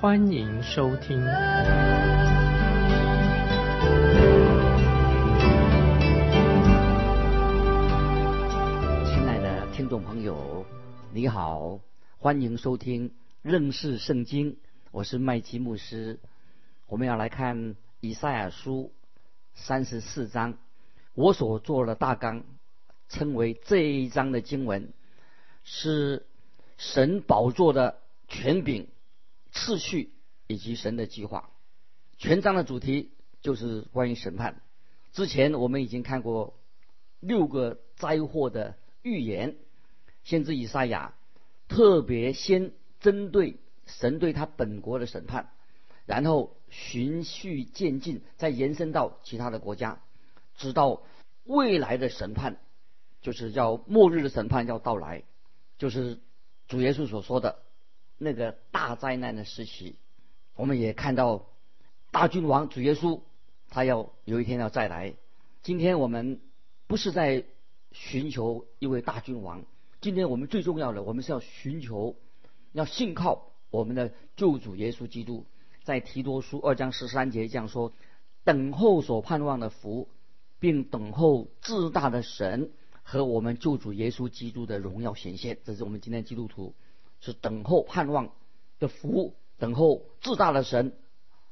欢迎收听。亲爱的听众朋友，你好，欢迎收听认识圣经，我是麦基牧师。我们要来看以赛亚书三十四章。我所做的大纲，称为这一章的经文，是神宝座的权柄、次序以及神的计划。全章的主题就是关于审判。之前我们已经看过六个灾祸的预言，先知以赛亚特别先针对神对他本国的审判，然后循序渐进，再延伸到其他的国家。直到未来的审判，就是叫末日的审判要到来，就是主耶稣所说的那个大灾难的时期。我们也看到大君王主耶稣，他要有一天要再来。今天我们不是在寻求一位大君王，今天我们最重要的，我们是要寻求，要信靠我们的救主耶稣基督。在提多书二章十三节这样说：等候所盼望的福。并等候至大的神和我们救主耶稣基督的荣耀显现，这是我们今天基督徒是等候盼望的福，等候至大的神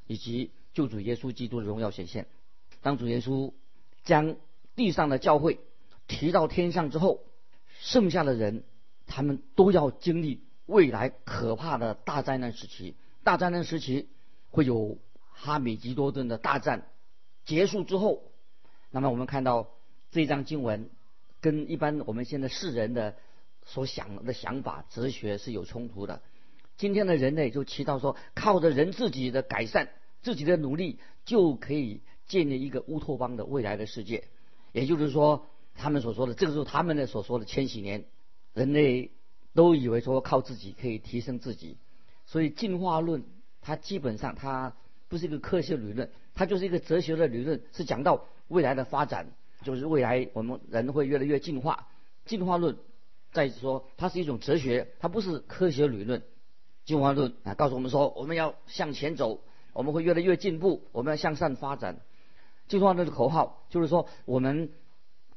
以及救主耶稣基督的荣耀显现。当主耶稣将地上的教会提到天上之后，剩下的人他们都要经历未来可怕的大灾难时期。大灾难时期会有哈米吉多顿的大战结束之后。那么我们看到这张经文，跟一般我们现在世人的所想的想法、哲学是有冲突的。今天的人类就祈祷说，靠着人自己的改善、自己的努力，就可以建立一个乌托邦的未来的世界。也就是说，他们所说的，这个是他们的所说的千禧年，人类都以为说靠自己可以提升自己。所以进化论它基本上它不是一个科学理论，它就是一个哲学的理论，是讲到。未来的发展就是未来我们人会越来越进化，进化论再说它是一种哲学，它不是科学理论。进化论啊告诉我们说我们要向前走，我们会越来越进步，我们要向上发展。进化论的口号就是说我们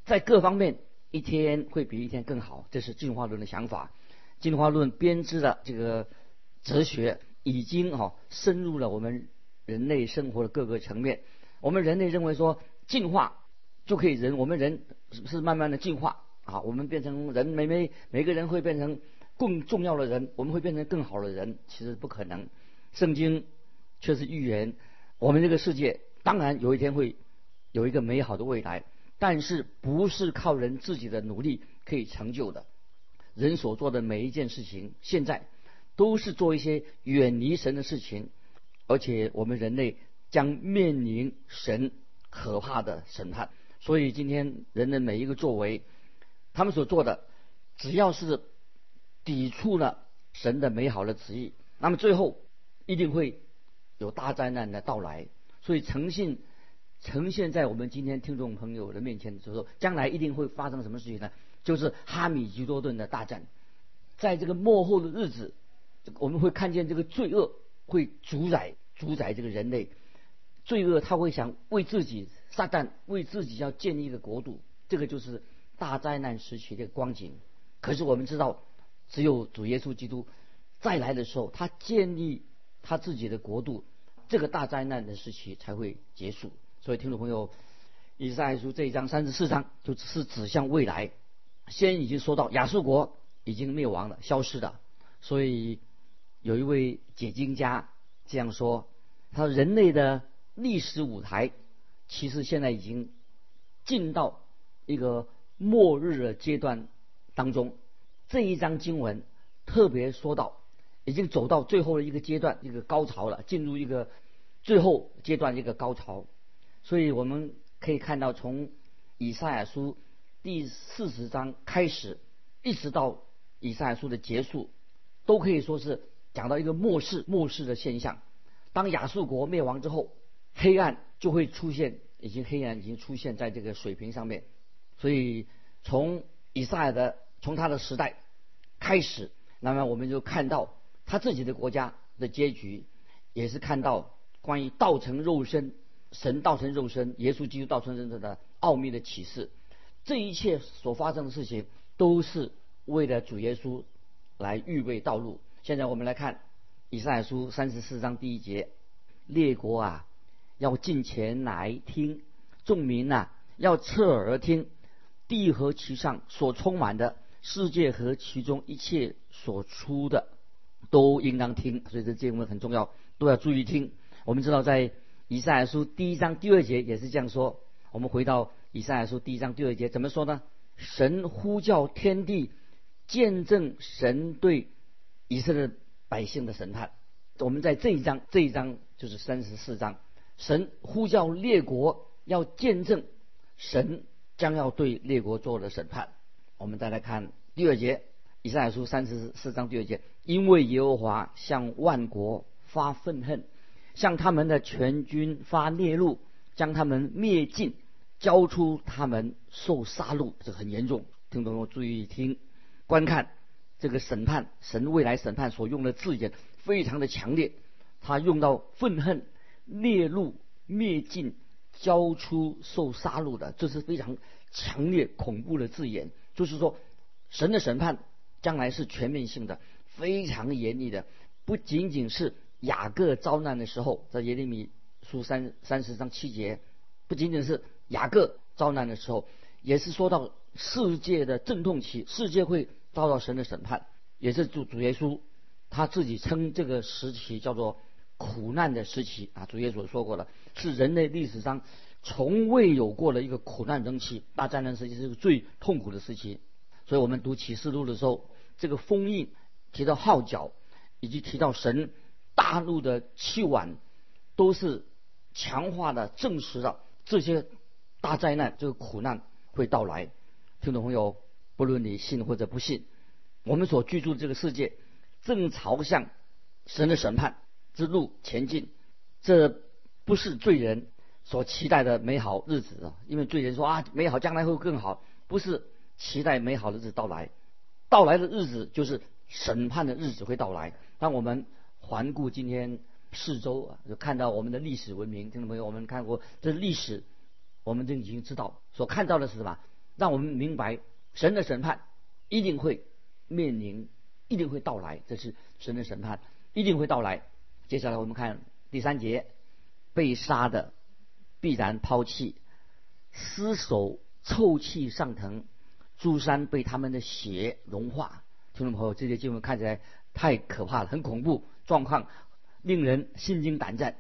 在各方面一天会比一天更好，这是进化论的想法。进化论编织的这个哲学已经哈深入了我们人类生活的各个层面。我们人类认为说。进化就可以人，我们人是慢慢的进化啊，我们变成人，每每每个人会变成更重要的人，我们会变成更好的人，其实不可能。圣经却是预言，我们这个世界当然有一天会有一个美好的未来，但是不是靠人自己的努力可以成就的。人所做的每一件事情，现在都是做一些远离神的事情，而且我们人类将面临神。可怕的审判，所以今天人的每一个作为，他们所做的，只要是抵触了神的美好的旨意，那么最后一定会有大灾难的到来。所以诚信呈现在我们今天听众朋友的面前的时候，将来一定会发生什么事情呢？就是哈米吉多顿的大战，在这个末后的日子，我们会看见这个罪恶会主宰主宰这个人类。罪恶他会想为自己撒旦为自己要建立一个国度，这个就是大灾难时期的光景。可是我们知道，只有主耶稣基督再来的时候，他建立他自己的国度，这个大灾难的时期才会结束。所以听众朋友，以赛亚书这一章三十四章就是指向未来。先已经说到亚述国已经灭亡了，消失的。所以有一位解经家这样说：他说人类的。历史舞台其实现在已经进到一个末日的阶段当中。这一章经文特别说到，已经走到最后的一个阶段，一个高潮了，进入一个最后阶段一个高潮。所以我们可以看到，从以赛亚书第四十章开始，一直到以赛亚书的结束，都可以说是讲到一个末世末世的现象。当亚述国灭亡之后，黑暗就会出现，已经黑暗已经出现在这个水平上面。所以从以赛亚的从他的时代开始，那么我们就看到他自己的国家的结局，也是看到关于道成肉身。神道成肉身，耶稣基督道成肉身的奥秘的启示，这一切所发生的事情，都是为了主耶稣来预备道路。现在我们来看以赛亚书三十四章第一节：列国啊，要进前来听；众民呐，要侧耳听。地和其上所充满的，世界和其中一切所出的，都应当听。所以这经文很重要，都要注意听。我们知道在。以赛亚书第一章第二节也是这样说。我们回到以赛亚书第一章第二节，怎么说呢？神呼叫天地，见证神对以色列百姓的审判。我们在这一章，这一章就是三十四章，神呼叫列国，要见证神将要对列国做的审判。我们再来看第二节，以赛亚书三十四章第二节，因为耶和华向万国发愤恨。向他们的全军发烈怒，将他们灭尽，交出他们受杀戮，这很严重。听众朋友注意听，观看这个审判，神未来审判所用的字眼非常的强烈，他用到愤恨、烈怒、灭尽、交出、受杀戮的，这是非常强烈恐怖的字眼。就是说，神的审判将来是全面性的，非常严厉的，不仅仅是。雅各遭难的时候，在耶利米书三三十章七节，不仅仅是雅各遭难的时候，也是说到世界的阵痛期，世界会遭到神的审判，也是主主耶稣他自己称这个时期叫做苦难的时期啊。主耶稣说过了，是人类历史上从未有过的一个苦难时期，大灾难时期是个最痛苦的时期。所以我们读启示录的时候，这个封印提到号角，以及提到神。大陆的气碗都是强化的，证实了这些大灾难、这个苦难会到来。听众朋友，不论你信或者不信，我们所居住的这个世界正朝向神的审判之路前进。这不是罪人所期待的美好日子啊！因为罪人说啊，美好将来会更好，不是期待美好的日子到来。到来的日子就是审判的日子会到来。当我们环顾今天四周啊，就看到我们的历史文明，听众朋友，我们看过这历史，我们就已经知道所看到的是什么，让我们明白神的审判一定会面临，一定会到来，这是神的审判一定会到来。接下来我们看第三节，被杀的必然抛弃，尸首臭气上腾，诸山被他们的血融化。听众朋友，这些经文看起来太可怕了，很恐怖。状况令人心惊胆战。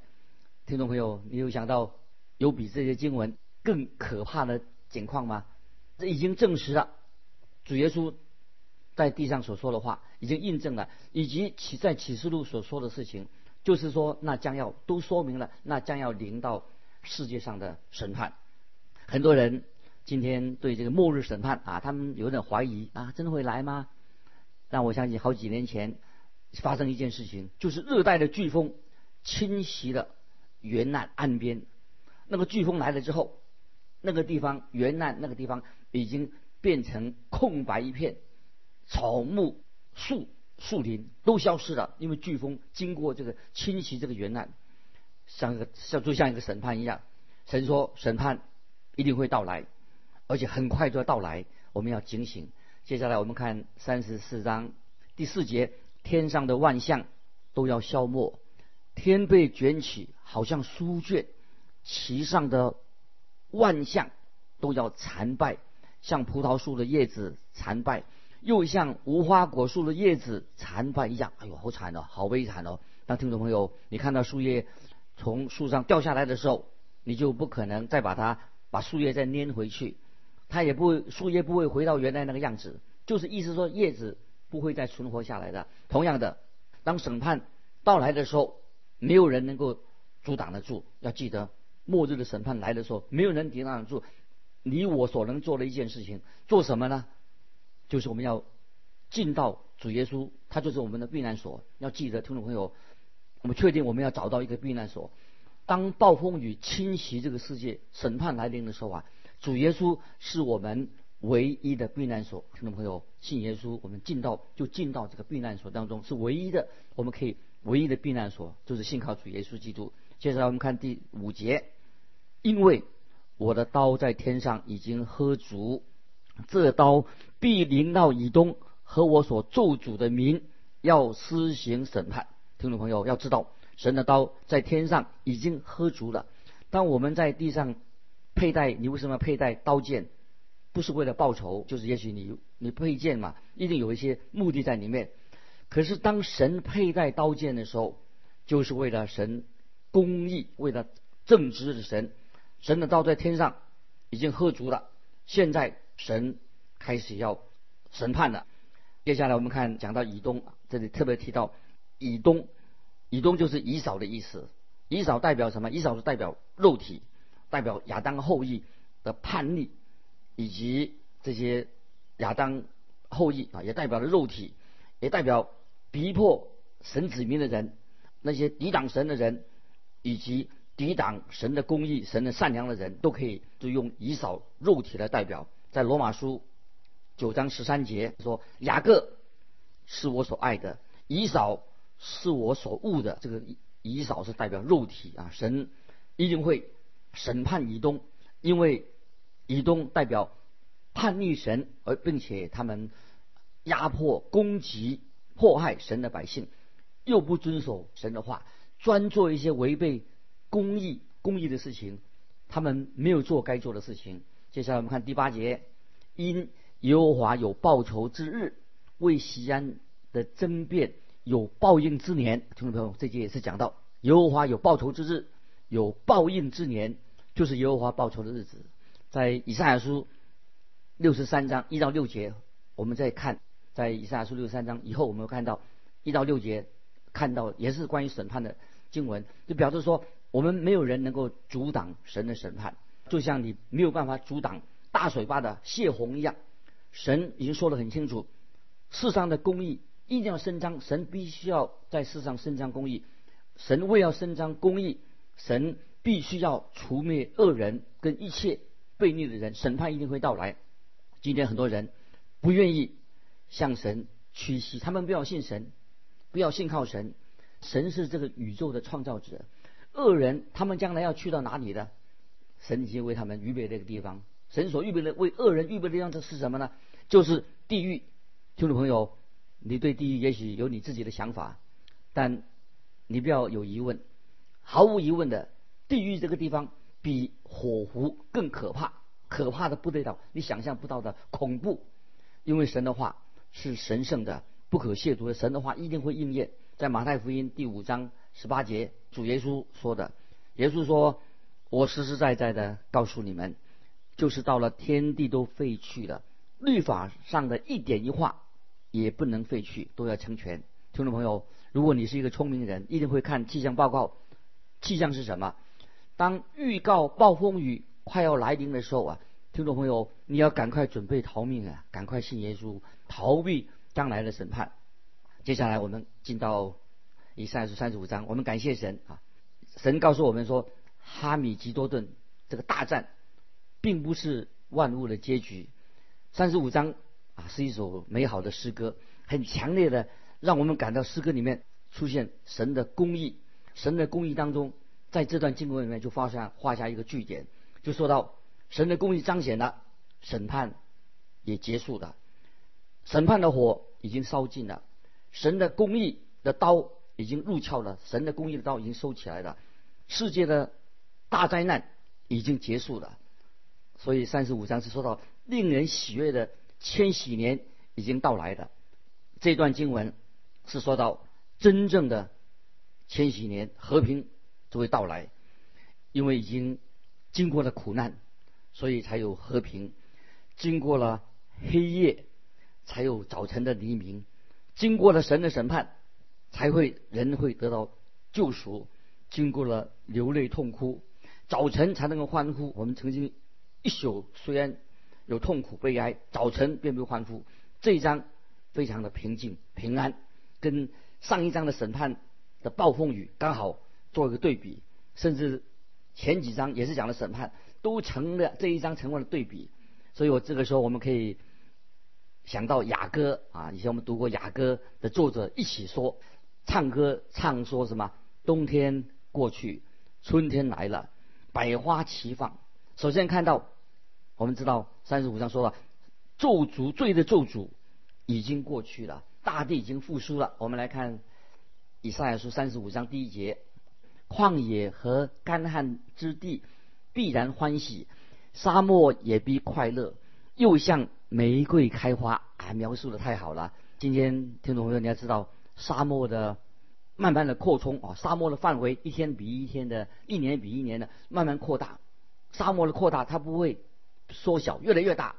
听众朋友，你有想到有比这些经文更可怕的情况吗？这已经证实了主耶稣在地上所说的话，已经印证了，以及启在启示录所说的事情，就是说那将要都说明了，那将要临到世界上的审判。很多人今天对这个末日审判啊，他们有点怀疑啊，真的会来吗？但我相信好几年前。发生一件事情，就是热带的飓风侵袭了云南岸边。那个飓风来了之后，那个地方云南那个地方已经变成空白一片，草木、树、树林都消失了。因为飓风经过这个侵袭这个原岸，像个像就像一个审判一样。神说审判一定会到来，而且很快就要到来，我们要警醒。接下来我们看三十四章第四节。天上的万象都要消没，天被卷起，好像书卷；其上的万象都要残败，像葡萄树的叶子残败，又像无花果树的叶子残败一样。哎呦，好惨哦，好悲惨哦！当听众朋友，你看到树叶从树上掉下来的时候，你就不可能再把它把树叶再粘回去，它也不会树叶不会回到原来那个样子，就是意思说叶子。不会再存活下来的。同样的，当审判到来的时候，没有人能够阻挡得住。要记得，末日的审判来的时候，没有人抵挡得住。你我所能做的一件事情，做什么呢？就是我们要进到主耶稣，他就是我们的避难所。要记得，听众朋友，我们确定我们要找到一个避难所。当暴风雨侵袭这个世界，审判来临的时候啊，主耶稣是我们唯一的避难所。听众朋友，信耶稣，我们进到就进到这个避难所当中，是唯一的，我们可以唯一的避难所，就是信靠主耶稣基督。接下来我们看第五节，因为。我的刀在天上已经喝足，这刀必临到以东和我所咒诅的民，要施行审判。听众朋友要知道，神的刀在天上已经喝足了。当我们在地上佩戴，你为什么要佩戴刀剑？不是为了报仇，就是也许你你佩剑嘛，一定有一些目的在里面。可是当神佩戴刀剑的时候，就是为了神公义，为了正直的神。神的刀在天上已经喝足了，现在神开始要审判了。接下来我们看讲到以东，这里特别提到以东，以东就是以扫的意思。以扫代表什么？以扫是代表肉体，代表亚当后裔的叛逆，以及这些亚当后裔啊，也代表了肉体，也代表逼迫神子民的人，那些抵挡神的人，以及。抵挡神的公义、神的善良的人都可以就用以扫肉体来代表。在罗马书九章十三节说：“雅各是我所爱的，以扫是我所恶的。”这个以扫是代表肉体啊，神一定会审判以东，因为以东代表叛逆神，而并且他们压迫、攻击、迫害神的百姓，又不遵守神的话，专做一些违背。公义公义的事情，他们没有做该做的事情。接下来我们看第八节，因耶和华有报仇之日，为西安的争辩有报应之年。听众朋友，这节也是讲到耶和华有报仇之日，有报应之年，就是耶和华报仇的日子。在以赛亚书六十三章一到六节，我们再看，在以赛亚书六十三章以后，我们看到一到六节，看到也是关于审判的经文，就表示说。我们没有人能够阻挡神的审判，就像你没有办法阻挡大水坝的泄洪一样。神已经说得很清楚，世上的公义一定要伸张，神必须要在世上伸张公义。神为要伸张公义，神必须要除灭恶人跟一切悖逆的人，审判一定会到来。今天很多人不愿意向神屈膝，他们不要信神，不要信靠神。神是这个宇宙的创造者。恶人他们将来要去到哪里呢？神已经为他们预备这个地方。神所预备的为恶人预备的地方，是什么呢？就是地狱。听众朋友，你对地狱也许有你自己的想法，但你不要有疑问。毫无疑问的，地狱这个地方比火湖更可怕，可怕的不得了，你想象不到的恐怖。因为神的话是神圣的、不可亵渎的，神的话一定会应验。在马太福音第五章。十八节，主耶稣说的，耶稣说：“我实实在在的告诉你们，就是到了天地都废去了，律法上的一点一画也不能废去，都要成全。”听众朋友，如果你是一个聪明人，一定会看气象报告。气象是什么？当预告暴风雨快要来临的时候啊，听众朋友，你要赶快准备逃命啊，赶快信耶稣，逃避将来的审判。接下来我们进到。以赛书三十五章，我们感谢神啊！神告诉我们说，哈米吉多顿这个大战，并不是万物的结局。三十五章啊，是一首美好的诗歌，很强烈的让我们感到诗歌里面出现神的公义。神的公义当中，在这段经文里面就画下画下一个句点，就说到神的公义彰显了，审判也结束了，审判的火已经烧尽了，神的公义的刀。已经入鞘了，神的公义的刀已经收起来了，世界的大灾难已经结束了，所以三十五章是说到令人喜悦的千禧年已经到来的。这段经文是说到真正的千禧年和平就会到来，因为已经经过了苦难，所以才有和平；经过了黑夜，才有早晨的黎明；经过了神的审判。才会人会得到救赎，经过了流泪痛哭，早晨才能够欢呼。我们曾经一宿虽然有痛苦悲哀，早晨便不欢呼。这一章非常的平静平安，跟上一章的审判的暴风雨刚好做一个对比，甚至前几章也是讲的审判，都成了这一章成为了对比。所以我这个时候我们可以想到雅歌啊，以前我们读过雅歌的作者一起说，唱歌唱说什么？冬天过去，春天来了，百花齐放。首先看到，我们知道三十五章说了，咒诅罪的咒诅已经过去了，大地已经复苏了。我们来看以赛亚书三十五章第一节：旷野和干旱之地必然欢喜，沙漠也必快乐，又像玫瑰开花。啊，描述的太好了！今天听众朋友，你要知道沙漠的。慢慢的扩充啊，沙漠的范围一天比一天的，一年比一年的慢慢扩大。沙漠的扩大，它不会缩小，越来越大。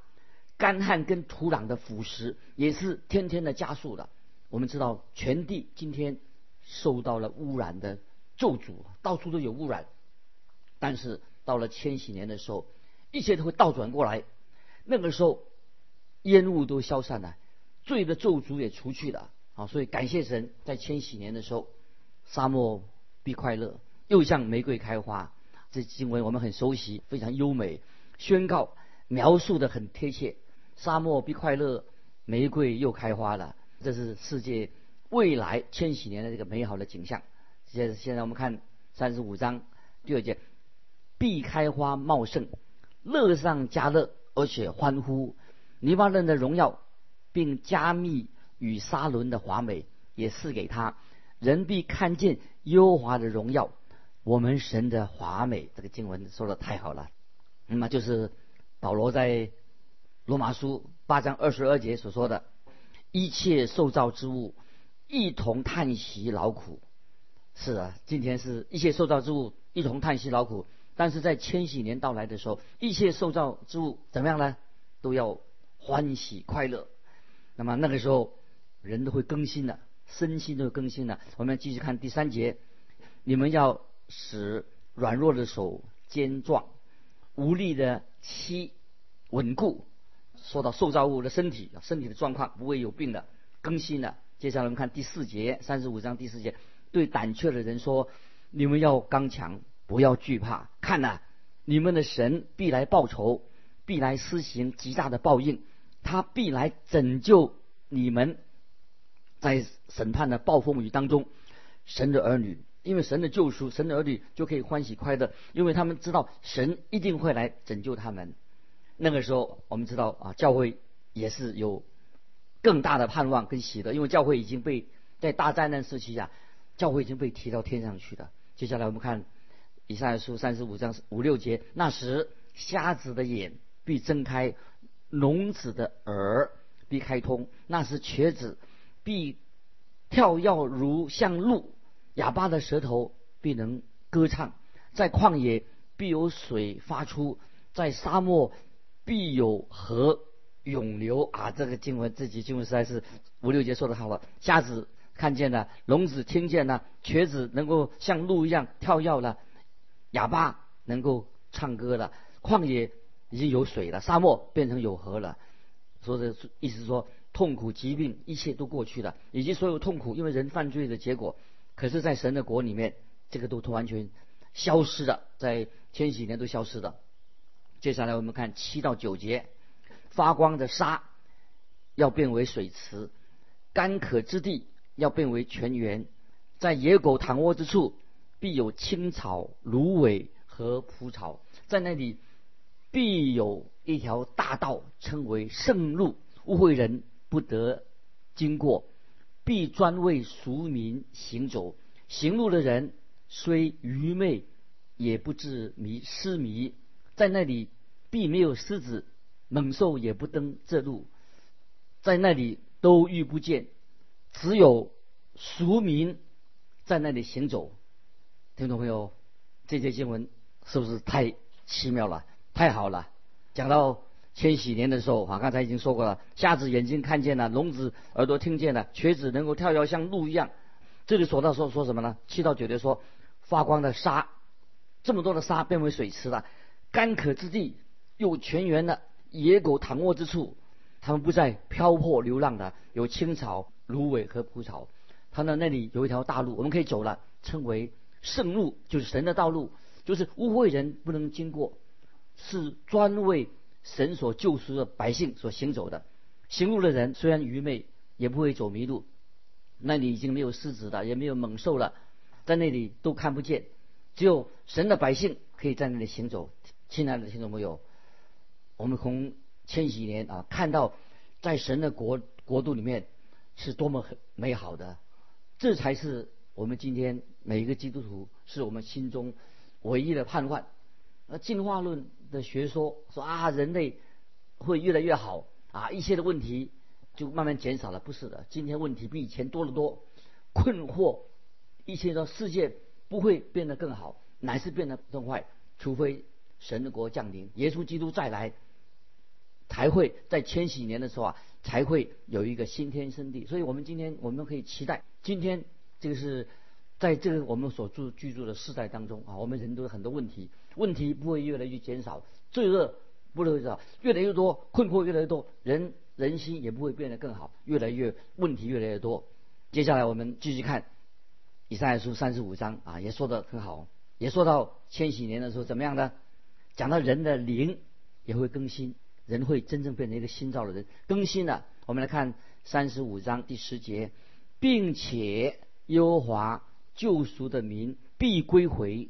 干旱跟土壤的腐蚀也是天天的加速的。我们知道，全地今天受到了污染的咒诅，到处都有污染。但是到了千禧年的时候，一切都会倒转过来。那个时候，烟雾都消散了，罪的咒诅也除去了。好，所以感谢神，在千禧年的时候，沙漠必快乐，又像玫瑰开花。这经文我们很熟悉，非常优美，宣告描述的很贴切。沙漠必快乐，玫瑰又开花了。这是世界未来千禧年的这个美好的景象。现现在我们看三十五章第二节，必开花茂盛，乐上加乐，而且欢呼。尼巴嫩的荣耀，并加密。与沙伦的华美也赐给他，人必看见优华的荣耀，我们神的华美。这个经文说的太好了，那么就是保罗在罗马书八章二十二节所说的：一切受造之物一同叹息劳苦。是啊，今天是一切受造之物一同叹息劳苦，但是在千禧年到来的时候，一切受造之物怎么样呢？都要欢喜快乐。那么那个时候。人都会更新的，身心都会更新的。我们继续看第三节，你们要使软弱的手坚壮，无力的膝稳固。说到受造物的身体，身体的状况不会有病的，更新的。接下来我们看第四节，三十五章第四节，对胆怯的人说：你们要刚强，不要惧怕。看呐，你们的神必来报仇，必来施行极大的报应，他必来拯救你们。在审判的暴风雨当中，神的儿女因为神的救赎，神的儿女就可以欢喜快乐，因为他们知道神一定会来拯救他们。那个时候，我们知道啊，教会也是有更大的盼望跟喜乐，因为教会已经被在大灾难时期啊，教会已经被提到天上去了。接下来我们看以上书三十五章五六节，那时瞎子的眼必睁开，聋子的耳必开通，那时瘸子。必跳跃如像鹿，哑巴的舌头必能歌唱，在旷野必有水发出，在沙漠必有河涌流啊！这个经文，这几经文实在是五六节说的好了。瞎子看见了，聋子听见了，瘸子能够像鹿一样跳跃了，哑巴能够唱歌了。旷野已经有水了，沙漠变成有河了。说的意思说。痛苦、疾病，一切都过去了，以及所有痛苦，因为人犯罪的结果。可是，在神的国里面，这个都完全消失了，在千禧年都消失了。接下来我们看七到九节，发光的沙要变为水池，干渴之地要变为泉源，在野狗躺卧之处，必有青草、芦苇和蒲草，在那里必有一条大道，称为圣路，误会人。不得经过，必专为俗民行走。行路的人虽愚昧，也不至迷失迷。在那里，必没有狮子、猛兽，也不登这路。在那里都遇不见，只有俗民在那里行走。听众朋友，这些新闻是不是太奇妙了？太好了，讲到。千禧年的时候，啊，刚才已经说过了，瞎子眼睛看见了，聋子耳朵听见了，瘸子能够跳跃像鹿一样。这里说到说说什么呢？七到九节说，发光的沙，这么多的沙变为水池了，干渴之地又全员的，野狗躺卧之处，他们不再漂泊流浪的，有青草、芦苇和蒲草。他呢那里有一条大路，我们可以走了，称为圣路，就是神的道路，就是污秽人不能经过，是专为神所救赎的百姓所行走的。行路的人虽然愚昧，也不会走迷路。那里已经没有狮子了，也没有猛兽了，在那里都看不见，只有神的百姓可以在那里行走。亲爱的听众朋友，我们从千禧年啊看到，在神的国国度里面是多么很美好的，这才是我们今天每一个基督徒是我们心中唯一的盼望。那进化论的学说说啊，人类会越来越好啊，一切的问题。就慢慢减少了，不是的。今天问题比以前多得多，困惑，一切的世界不会变得更好，乃是变得更坏。除非神的国降临，耶稣基督再来，才会在千禧年的时候啊，才会有一个新天新地。所以我们今天我们可以期待，今天这个是在这个我们所住居住的世代当中啊，我们人都有很多问题，问题不会越来越减少，罪恶不会少，越来越多，困惑越来越多，人。人心也不会变得更好，越来越问题越来越多。接下来我们继续看以赛亚书三十五章啊，也说的很好，也说到千禧年的时候怎么样呢？讲到人的灵也会更新，人会真正变成一个新造的人，更新了。我们来看三十五章第十节，并且耶和华救赎的民必归回，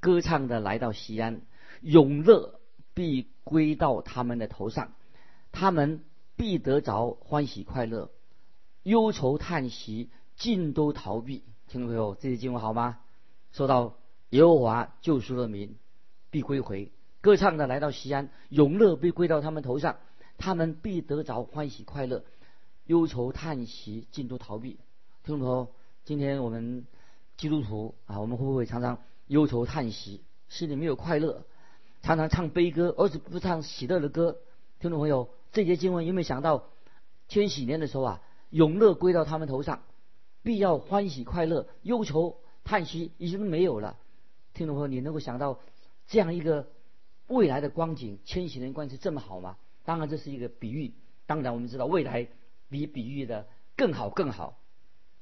歌唱的来到西安，永乐必归到他们的头上，他们。必得着欢喜快乐，忧愁叹息尽都逃避。听众朋友，这些经文好吗？说到耶和华救赎的民必归回，歌唱的来到西安，永乐必归到他们头上，他们必得着欢喜快乐，忧愁叹息尽都逃避。听众朋友，今天我们基督徒啊，我们会不会常常忧愁叹息，心里没有快乐，常常唱悲歌，而且不唱喜乐的歌？听众朋友。这节经文有没有想到，千禧年的时候啊，永乐归到他们头上，必要欢喜快乐，忧愁叹息已经没有了。听众朋友，你能够想到这样一个未来的光景？千禧年关系这么好吗？当然这是一个比喻。当然我们知道未来比比喻的更好更好。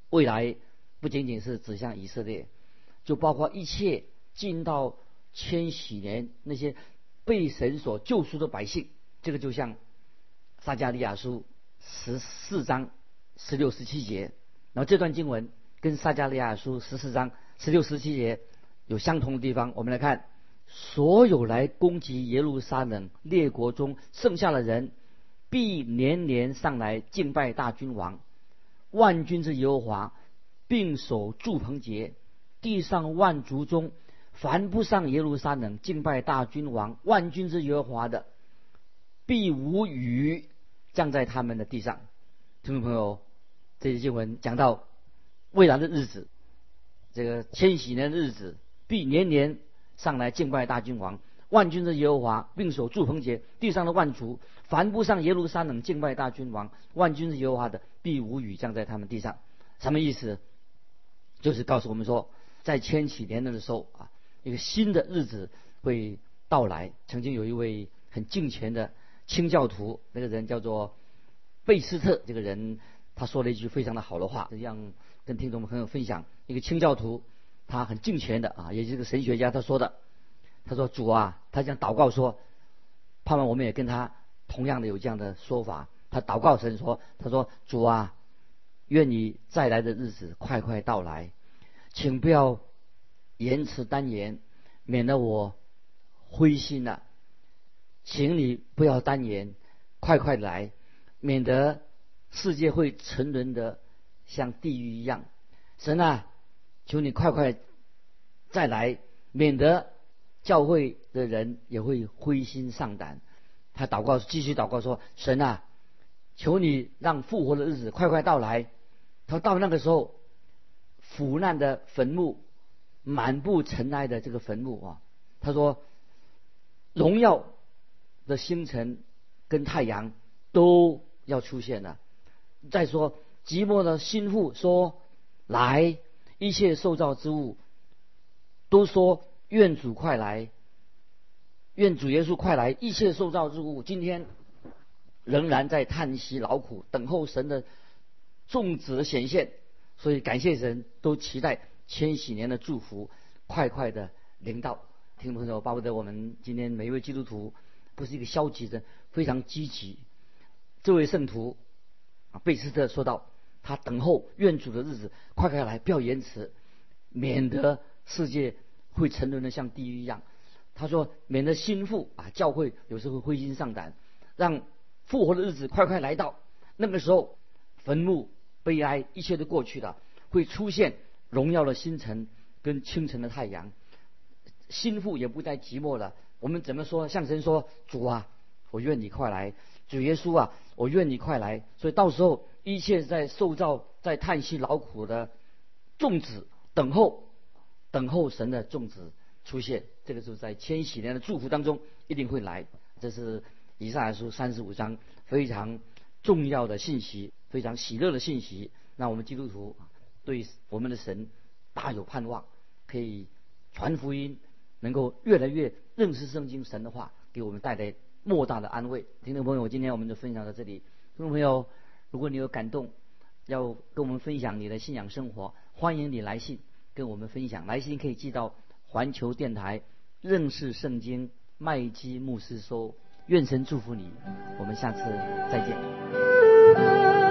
未来不仅仅是指向以色列，就包括一切进到千禧年那些被神所救赎的百姓。这个就像。撒加利亚书十四章十六十七节，然后这段经文跟撒加利亚书十四章十六十七节有相同的地方。我们来看，所有来攻击耶路撒冷列国中剩下的人，必年年上来敬拜大君王，万军之耶和华，并守祝棚节。地上万族中，凡不上耶路撒冷敬拜大君王、万军之耶和华的，必无语。降在他们的地上，听众朋友，这些经文讲到未来的日子，这个千禧年的日子，必年年上来敬拜大君王，万军之耶和华，并守祝棚节。地上的万族，凡不上耶路撒冷敬拜大君王、万军之耶和华的，必无雨降在他们地上。什么意思？就是告诉我们说，在千禧年的时候啊，一个新的日子会到来。曾经有一位很敬虔的。清教徒那个人叫做贝斯特，这个人他说了一句非常的好的话，这样跟听众朋友分享。一个清教徒，他很敬虔的啊，也就是神学家，他说的，他说主啊，他想祷告说，盼望我们也跟他同样的有这样的说法。他祷告神说，他说主啊，愿你再来的日子快快到来，请不要延迟单言，免得我灰心了。请你不要单言，快快来，免得世界会沉沦的像地狱一样。神啊，求你快快再来，免得教会的人也会灰心丧胆。他祷告，继续祷告说：“神啊，求你让复活的日子快快到来。”他到那个时候，腐烂的坟墓，满布尘埃的这个坟墓啊，他说：“荣耀。”的星辰跟太阳都要出现了。再说寂寞的心腹说：“来，一切受造之物都说愿主快来，愿主耶稣快来，一切受造之物今天仍然在叹息劳苦，等候神的众子的显现。所以感谢神，都期待千禧年的祝福快快的临到。听众朋友，巴不得我们今天每一位基督徒不是一个消极的，非常积极。这位圣徒啊，贝斯特说道：“他等候愿主的日子快快来，不要延迟，免得世界会沉沦的像地狱一样。”他说：“免得心腹啊，教会有时候灰心丧胆，让复活的日子快快来到。那个时候，坟墓。”悲哀，一切都过去了，会出现荣耀的星辰跟清晨的太阳，心腹也不再寂寞了。我们怎么说？向神说：“主啊，我愿你快来。”主耶稣啊，我愿你快来。所以到时候，一切在受造、在叹息劳苦的众子，等候、等候神的众子出现。这个是在千禧年的祝福当中一定会来。这是以赛亚书三十五章非常重要的信息。非常喜乐的信息，让我们基督徒对我们的神大有盼望，可以传福音，能够越来越认识圣经神的话，给我们带来莫大的安慰。听众朋友，今天我们就分享到这里。听众朋友，如果你有感动，要跟我们分享你的信仰生活，欢迎你来信跟我们分享。来信可以寄到环球电台认识圣经麦基牧师收。愿神祝福你，我们下次再见。